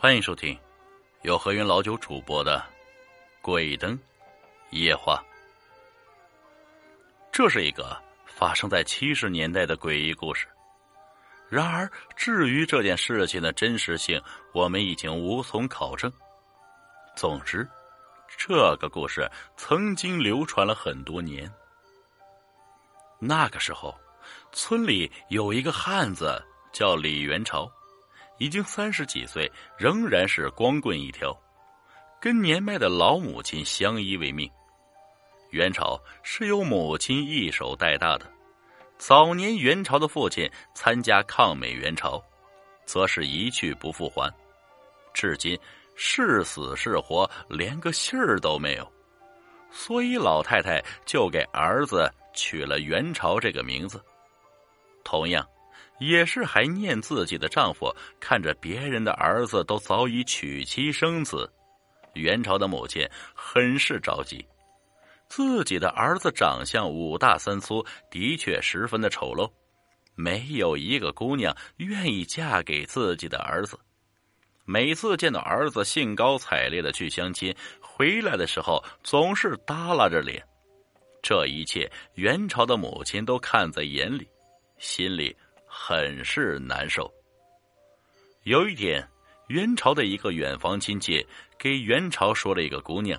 欢迎收听由何云老九主播的《鬼灯夜话》。这是一个发生在七十年代的诡异故事。然而，至于这件事情的真实性，我们已经无从考证。总之，这个故事曾经流传了很多年。那个时候，村里有一个汉子叫李元朝。已经三十几岁，仍然是光棍一条，跟年迈的老母亲相依为命。元朝是由母亲一手带大的，早年元朝的父亲参加抗美援朝，则是一去不复还，至今是死是活，连个信儿都没有。所以老太太就给儿子取了元朝这个名字。同样。也是还念自己的丈夫，看着别人的儿子都早已娶妻生子，元朝的母亲很是着急。自己的儿子长相五大三粗，的确十分的丑陋，没有一个姑娘愿意嫁给自己的儿子。每次见到儿子兴高采烈的去相亲，回来的时候总是耷拉着脸。这一切，元朝的母亲都看在眼里，心里。很是难受。有一天，元朝的一个远房亲戚给元朝说了一个姑娘，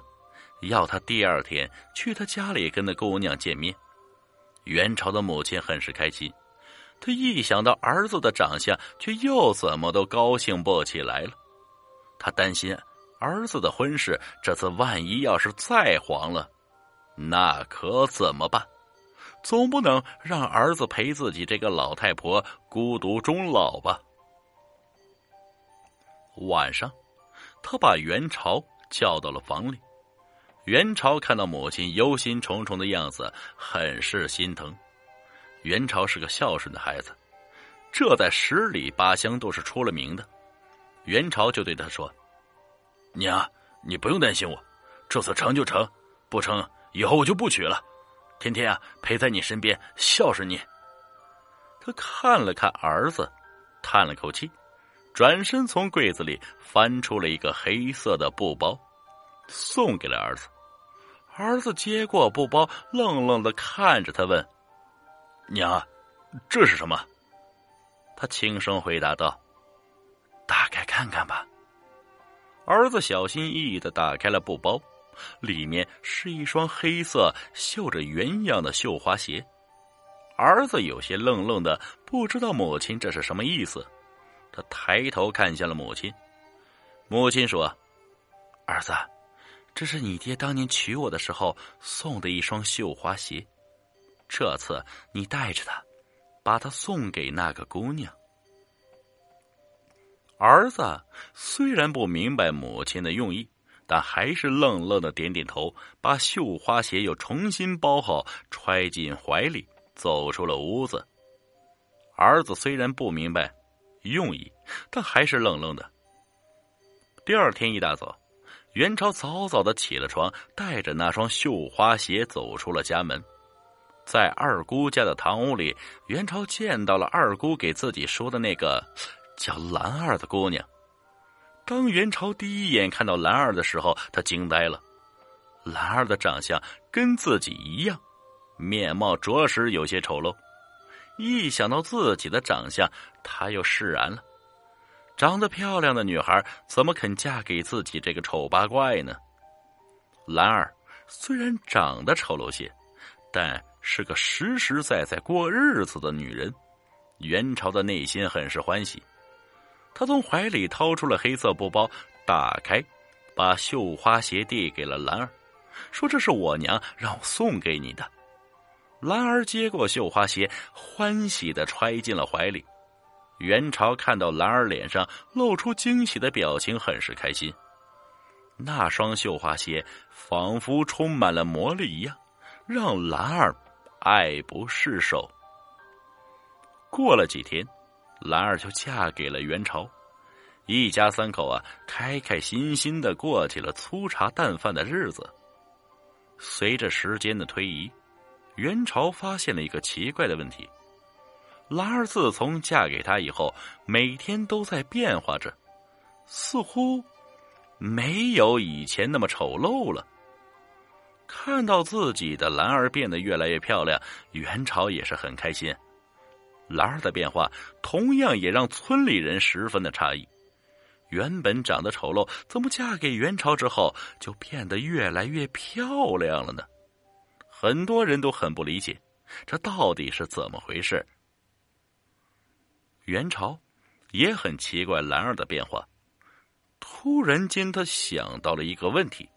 要他第二天去他家里跟那姑娘见面。元朝的母亲很是开心，他一想到儿子的长相，却又怎么都高兴不起来了。他担心儿子的婚事这次万一要是再黄了，那可怎么办？总不能让儿子陪自己这个老太婆孤独终老吧？晚上，他把元朝叫到了房里。元朝看到母亲忧心忡忡的样子，很是心疼。元朝是个孝顺的孩子，这在十里八乡都是出了名的。元朝就对他说：“娘，你不用担心我，这次成就成，不成以后我就不娶了。”天天啊，陪在你身边，孝顺你。他看了看儿子，叹了口气，转身从柜子里翻出了一个黑色的布包，送给了儿子。儿子接过布包，愣愣的看着他，问：“娘，这是什么？”他轻声回答道：“打开看看吧。”儿子小心翼翼的打开了布包。里面是一双黑色绣着鸳鸯的绣花鞋，儿子有些愣愣的，不知道母亲这是什么意思。他抬头看向了母亲，母亲说：“儿子，这是你爹当年娶我的时候送的一双绣花鞋，这次你带着它，把它送给那个姑娘。”儿子虽然不明白母亲的用意。但还是愣愣的点点头，把绣花鞋又重新包好，揣进怀里，走出了屋子。儿子虽然不明白用意，但还是愣愣的。第二天一大早，元朝早早的起了床，带着那双绣花鞋走出了家门。在二姑家的堂屋里，元朝见到了二姑给自己说的那个叫兰儿的姑娘。当元朝第一眼看到兰儿的时候，他惊呆了。兰儿的长相跟自己一样，面貌着实有些丑陋。一想到自己的长相，他又释然了。长得漂亮的女孩怎么肯嫁给自己这个丑八怪呢？兰儿虽然长得丑陋些，但是个实实在在过日子的女人。元朝的内心很是欢喜。他从怀里掏出了黑色布包，打开，把绣花鞋递给了兰儿，说：“这是我娘让我送给你的。”兰儿接过绣花鞋，欢喜的揣进了怀里。元朝看到兰儿脸上露出惊喜的表情，很是开心。那双绣花鞋仿佛充满了魔力一样，让兰儿爱不释手。过了几天。兰儿就嫁给了元朝，一家三口啊，开开心心的过起了粗茶淡饭的日子。随着时间的推移，元朝发现了一个奇怪的问题：兰儿自从嫁给他以后，每天都在变化着。似乎没有以前那么丑陋了。看到自己的兰儿变得越来越漂亮，元朝也是很开心。兰儿的变化同样也让村里人十分的诧异。原本长得丑陋，怎么嫁给元朝之后就变得越来越漂亮了呢？很多人都很不理解，这到底是怎么回事？元朝也很奇怪兰儿的变化。突然间，他想到了一个问题：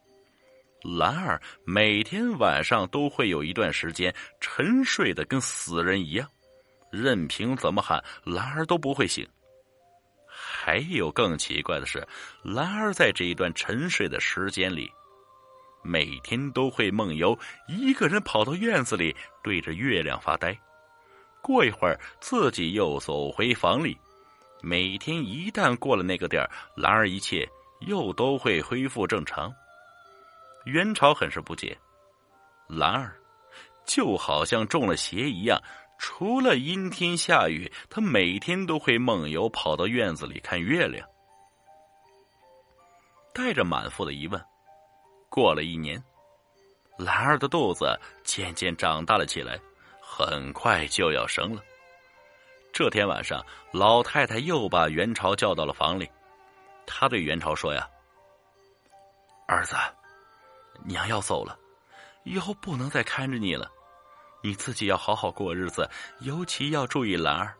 兰儿每天晚上都会有一段时间沉睡的跟死人一样。任凭怎么喊，兰儿都不会醒。还有更奇怪的是，兰儿在这一段沉睡的时间里，每天都会梦游，一个人跑到院子里对着月亮发呆。过一会儿，自己又走回房里。每天一旦过了那个点儿，兰儿一切又都会恢复正常。元朝很是不解，兰儿就好像中了邪一样。除了阴天下雨，他每天都会梦游，跑到院子里看月亮。带着满腹的疑问，过了一年，兰儿的肚子渐渐长大了起来，很快就要生了。这天晚上，老太太又把元朝叫到了房里，她对元朝说：“呀，儿子，娘要走了，以后不能再看着你了。”你自己要好好过日子，尤其要注意兰儿，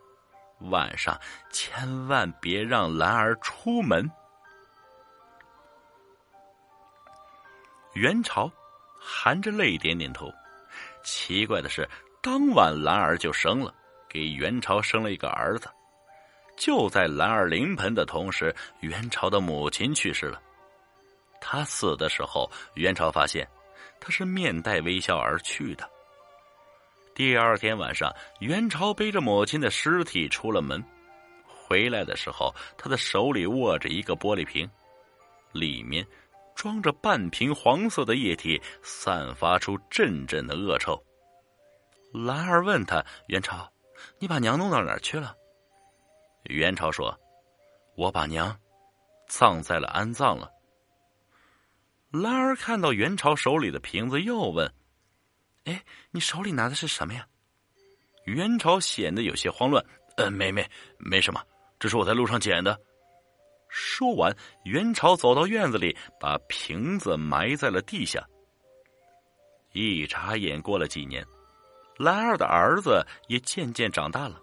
晚上千万别让兰儿出门。元朝含着泪点点头。奇怪的是，当晚兰儿就生了，给元朝生了一个儿子。就在兰儿临盆的同时，元朝的母亲去世了。他死的时候，元朝发现他是面带微笑而去的。第二天晚上，元朝背着母亲的尸体出了门，回来的时候，他的手里握着一个玻璃瓶，里面装着半瓶黄色的液体，散发出阵阵的恶臭。兰儿问他：“元朝，你把娘弄到哪儿去了？”元朝说：“我把娘葬在了安葬了。”兰儿看到元朝手里的瓶子，又问。哎，你手里拿的是什么呀？元朝显得有些慌乱。呃，没没没什么，这是我在路上捡的。说完，元朝走到院子里，把瓶子埋在了地下。一眨眼过了几年，兰儿的儿子也渐渐长大了。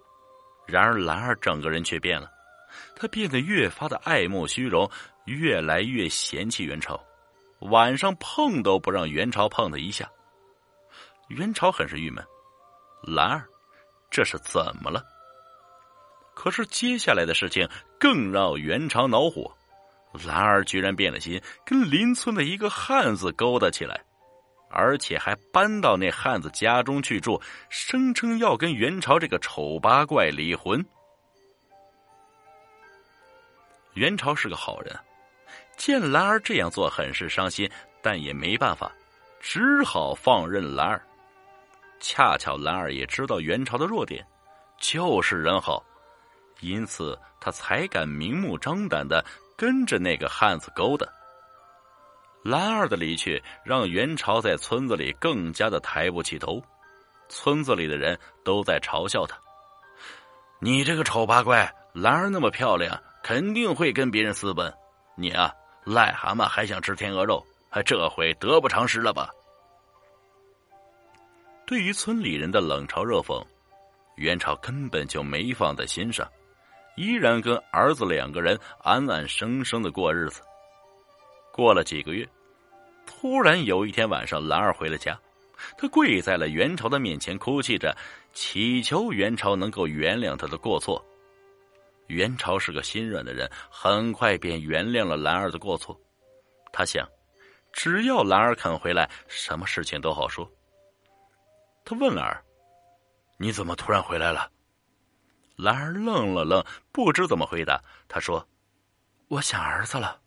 然而，兰儿整个人却变了，他变得越发的爱慕虚荣，越来越嫌弃元朝，晚上碰都不让元朝碰他一下。元朝很是郁闷，兰儿，这是怎么了？可是接下来的事情更让元朝恼火，兰儿居然变了心，跟邻村的一个汉子勾搭起来，而且还搬到那汉子家中去住，声称要跟元朝这个丑八怪离婚。元朝是个好人，见兰儿这样做，很是伤心，但也没办法，只好放任兰儿。恰巧兰儿也知道元朝的弱点，就是人好，因此他才敢明目张胆的跟着那个汉子勾搭。兰儿的离去让元朝在村子里更加的抬不起头，村子里的人都在嘲笑他：“你这个丑八怪，兰儿那么漂亮，肯定会跟别人私奔。你啊，癞蛤蟆还想吃天鹅肉，还这回得不偿失了吧？”对于村里人的冷嘲热讽，元朝根本就没放在心上，依然跟儿子两个人安安生生的过日子。过了几个月，突然有一天晚上，兰儿回了家，他跪在了元朝的面前，哭泣着，祈求元朝能够原谅他的过错。元朝是个心软的人，很快便原谅了兰儿的过错。他想，只要兰儿肯回来，什么事情都好说。他问兰儿：“你怎么突然回来了？”兰儿愣了愣，不知怎么回答。他说：“我想儿子了。”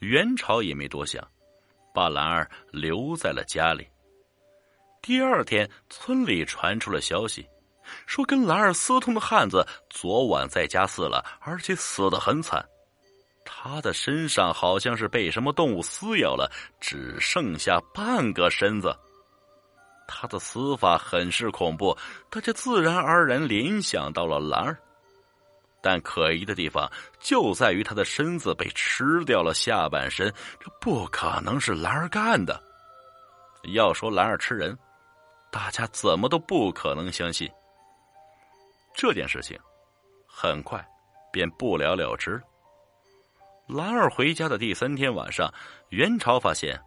元朝也没多想，把兰儿留在了家里。第二天，村里传出了消息，说跟兰儿私通的汉子昨晚在家死了，而且死得很惨。他的身上好像是被什么动物撕咬了，只剩下半个身子。他的死法很是恐怖，大家自然而然联想到了兰儿。但可疑的地方就在于他的身子被吃掉了下半身，这不可能是兰儿干的。要说兰儿吃人，大家怎么都不可能相信。这件事情很快便不了了之。兰儿回家的第三天晚上，元朝发现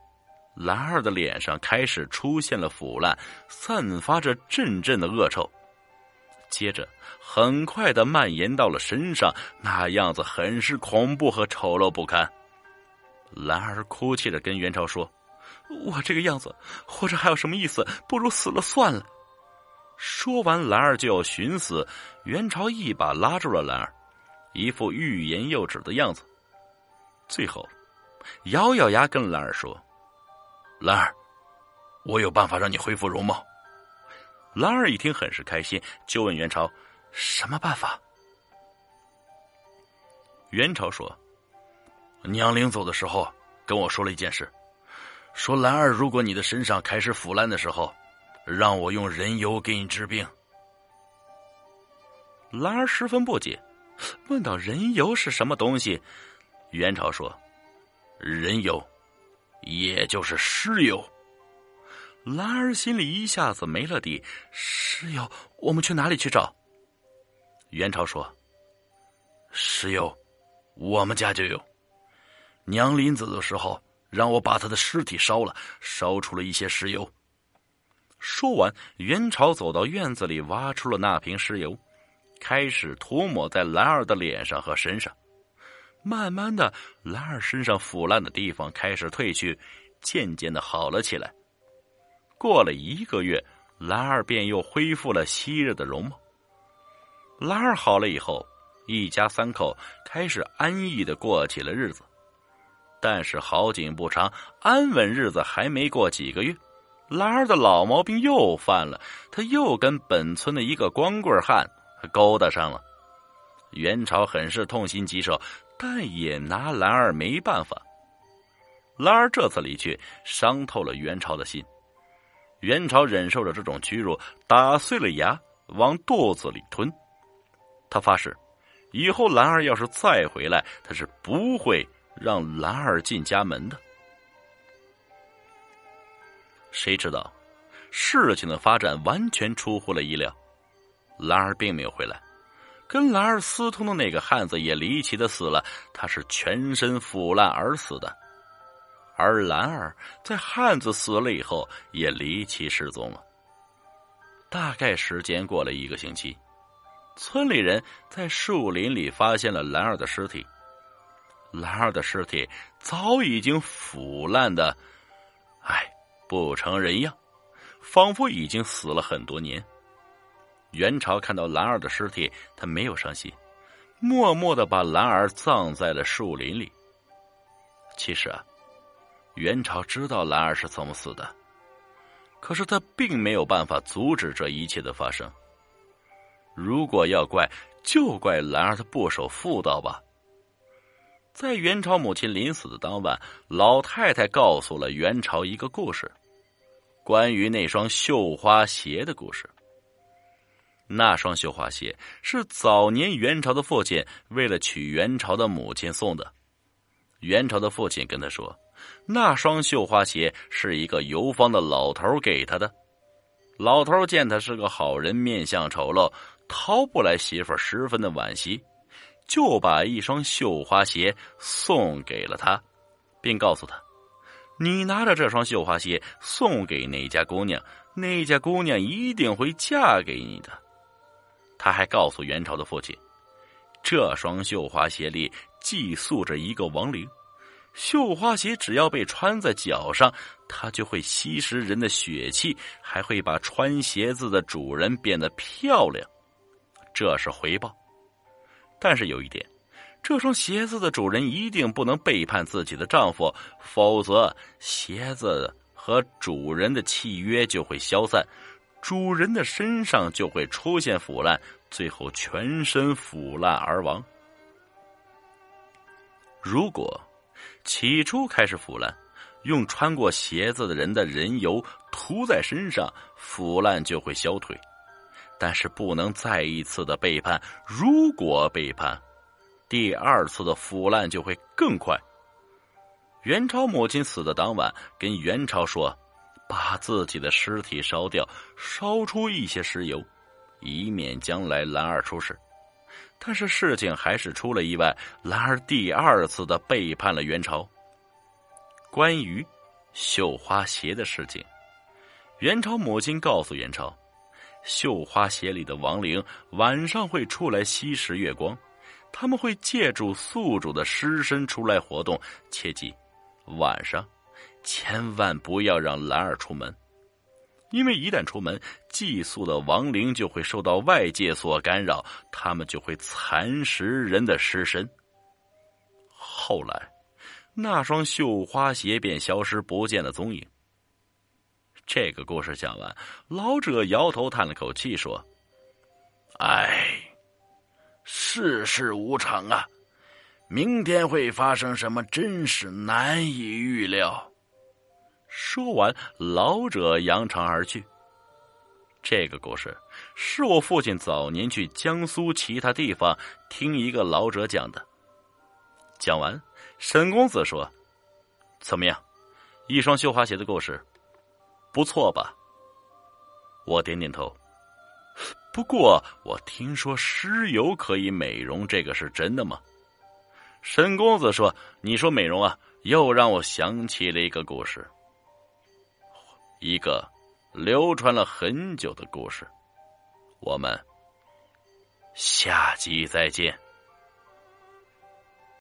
兰儿的脸上开始出现了腐烂，散发着阵阵的恶臭。接着，很快的蔓延到了身上，那样子很是恐怖和丑陋不堪。兰儿哭泣着跟元朝说：“我这个样子活着还有什么意思？不如死了算了。”说完，兰儿就要寻死，元朝一把拉住了兰儿，一副欲言又止的样子。最后，咬咬牙跟兰儿说：“兰儿，我有办法让你恢复容貌。”兰儿一听，很是开心，就问元朝：“什么办法？”元朝说：“娘临走的时候跟我说了一件事，说兰儿，如果你的身上开始腐烂的时候，让我用人油给你治病。”兰儿十分不解，问道：“人油是什么东西？”元朝说：“人油，也就是尸油。”兰儿心里一下子没了底，石油，我们去哪里去找？元朝说：“石油，我们家就有。娘临走的时候，让我把他的尸体烧了，烧出了一些石油。”说完，元朝走到院子里，挖出了那瓶石油，开始涂抹在兰儿的脸上和身上。慢慢的，兰儿身上腐烂的地方开始褪去，渐渐的好了起来。过了一个月，兰儿便又恢复了昔日的容貌。兰儿好了以后，一家三口开始安逸的过起了日子。但是好景不长，安稳日子还没过几个月，兰儿的老毛病又犯了，他又跟本村的一个光棍汉勾搭上了。元朝很是痛心疾首，但也拿兰儿没办法。兰儿这次离去，伤透了元朝的心。元朝忍受着这种屈辱，打碎了牙往肚子里吞。他发誓，以后兰儿要是再回来，他是不会让兰儿进家门的。谁知道，事情的发展完全出乎了意料，兰儿并没有回来。跟兰儿私通的那个汉子也离奇的死了，他是全身腐烂而死的。而兰儿在汉子死了以后也离奇失踪了。大概时间过了一个星期，村里人在树林里发现了兰儿的尸体。兰儿的尸体早已经腐烂的，唉，不成人样，仿佛已经死了很多年。元朝看到兰儿的尸体，他没有伤心，默默的把兰儿葬在了树林里。其实啊。元朝知道兰儿是怎么死的，可是他并没有办法阻止这一切的发生。如果要怪，就怪兰儿的不守妇道吧。在元朝母亲临死的当晚，老太太告诉了元朝一个故事，关于那双绣花鞋的故事。那双绣花鞋是早年元朝的父亲为了娶元朝的母亲送的。元朝的父亲跟他说。那双绣花鞋是一个游方的老头给他的。老头见他是个好人，面相丑陋，讨不来媳妇，十分的惋惜，就把一双绣花鞋送给了他，并告诉他：“你拿着这双绣花鞋送给那家姑娘，那家姑娘一定会嫁给你的。”他还告诉元朝的父亲：“这双绣花鞋里寄宿着一个亡灵。”绣花鞋只要被穿在脚上，它就会吸食人的血气，还会把穿鞋子的主人变得漂亮，这是回报。但是有一点，这双鞋子的主人一定不能背叛自己的丈夫，否则鞋子和主人的契约就会消散，主人的身上就会出现腐烂，最后全身腐烂而亡。如果起初开始腐烂，用穿过鞋子的人的人油涂在身上，腐烂就会消退。但是不能再一次的背叛，如果背叛，第二次的腐烂就会更快。元朝母亲死的当晚，跟元朝说。把自己的尸体烧掉，烧出一些石油，以免将来兰儿出事。但是事情还是出了意外，兰儿第二次的背叛了元朝。关于绣花鞋的事情，元朝母亲告诉元朝，绣花鞋里的亡灵晚上会出来吸食月光，他们会借助宿主的尸身出来活动，切记晚上。千万不要让兰儿出门，因为一旦出门，寄宿的亡灵就会受到外界所干扰，他们就会蚕食人的尸身。后来，那双绣花鞋便消失不见了踪影。这个故事讲完，老者摇头叹了口气说：“哎，世事无常啊，明天会发生什么，真是难以预料。”说完，老者扬长而去。这个故事是我父亲早年去江苏其他地方听一个老者讲的。讲完，沈公子说：“怎么样，一双绣花鞋的故事，不错吧？”我点点头。不过，我听说尸油可以美容，这个是真的吗？沈公子说：“你说美容啊，又让我想起了一个故事。”一个流传了很久的故事，我们下集再见。